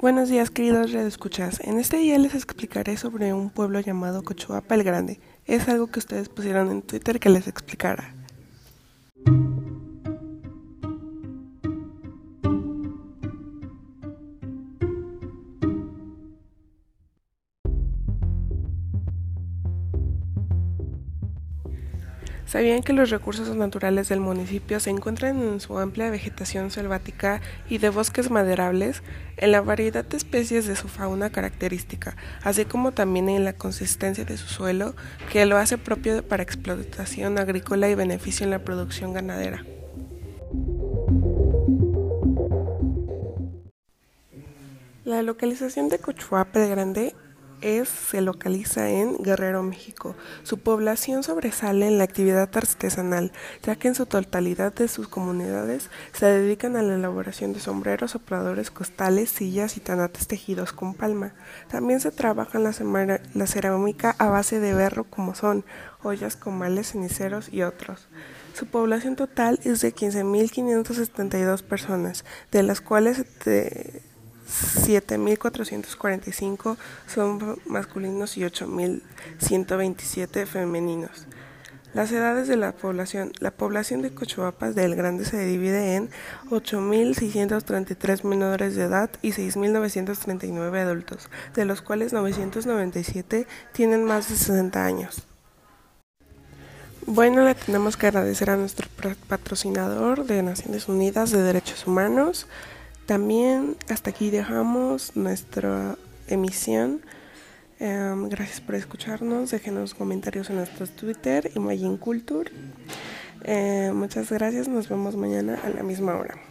Buenos días, queridos redescuchas. En este día les explicaré sobre un pueblo llamado Cochuapa el Grande. Es algo que ustedes pusieron en Twitter que les explicara. ¿Sabían que los recursos naturales del municipio se encuentran en su amplia vegetación selvática y de bosques maderables, en la variedad de especies de su fauna característica, así como también en la consistencia de su suelo, que lo hace propio para explotación agrícola y beneficio en la producción ganadera? La localización de Cochuapa Grande es, se localiza en Guerrero, México. Su población sobresale en la actividad artesanal, ya que en su totalidad de sus comunidades se dedican a la elaboración de sombreros, sopladores, costales, sillas y tanates tejidos con palma. También se trabaja en la, cerámica a base de berro como son ollas, comales, ceniceros y otros. Su población total es de 15.572 personas, de las cuales 7.445 son masculinos y 8.127 femeninos. Las edades de la población. La población de Cochuapas del Grande se divide en 8.633 menores de edad y 6.939 adultos, de los cuales 997 tienen más de 60 años. Bueno, le tenemos que agradecer a nuestro patrocinador de Naciones Unidas de Derechos Humanos, también hasta aquí dejamos nuestra emisión. Em, gracias por escucharnos. Déjenos comentarios en nuestro Twitter, Imagine Culture. Eh, muchas gracias. Nos vemos mañana a la misma hora.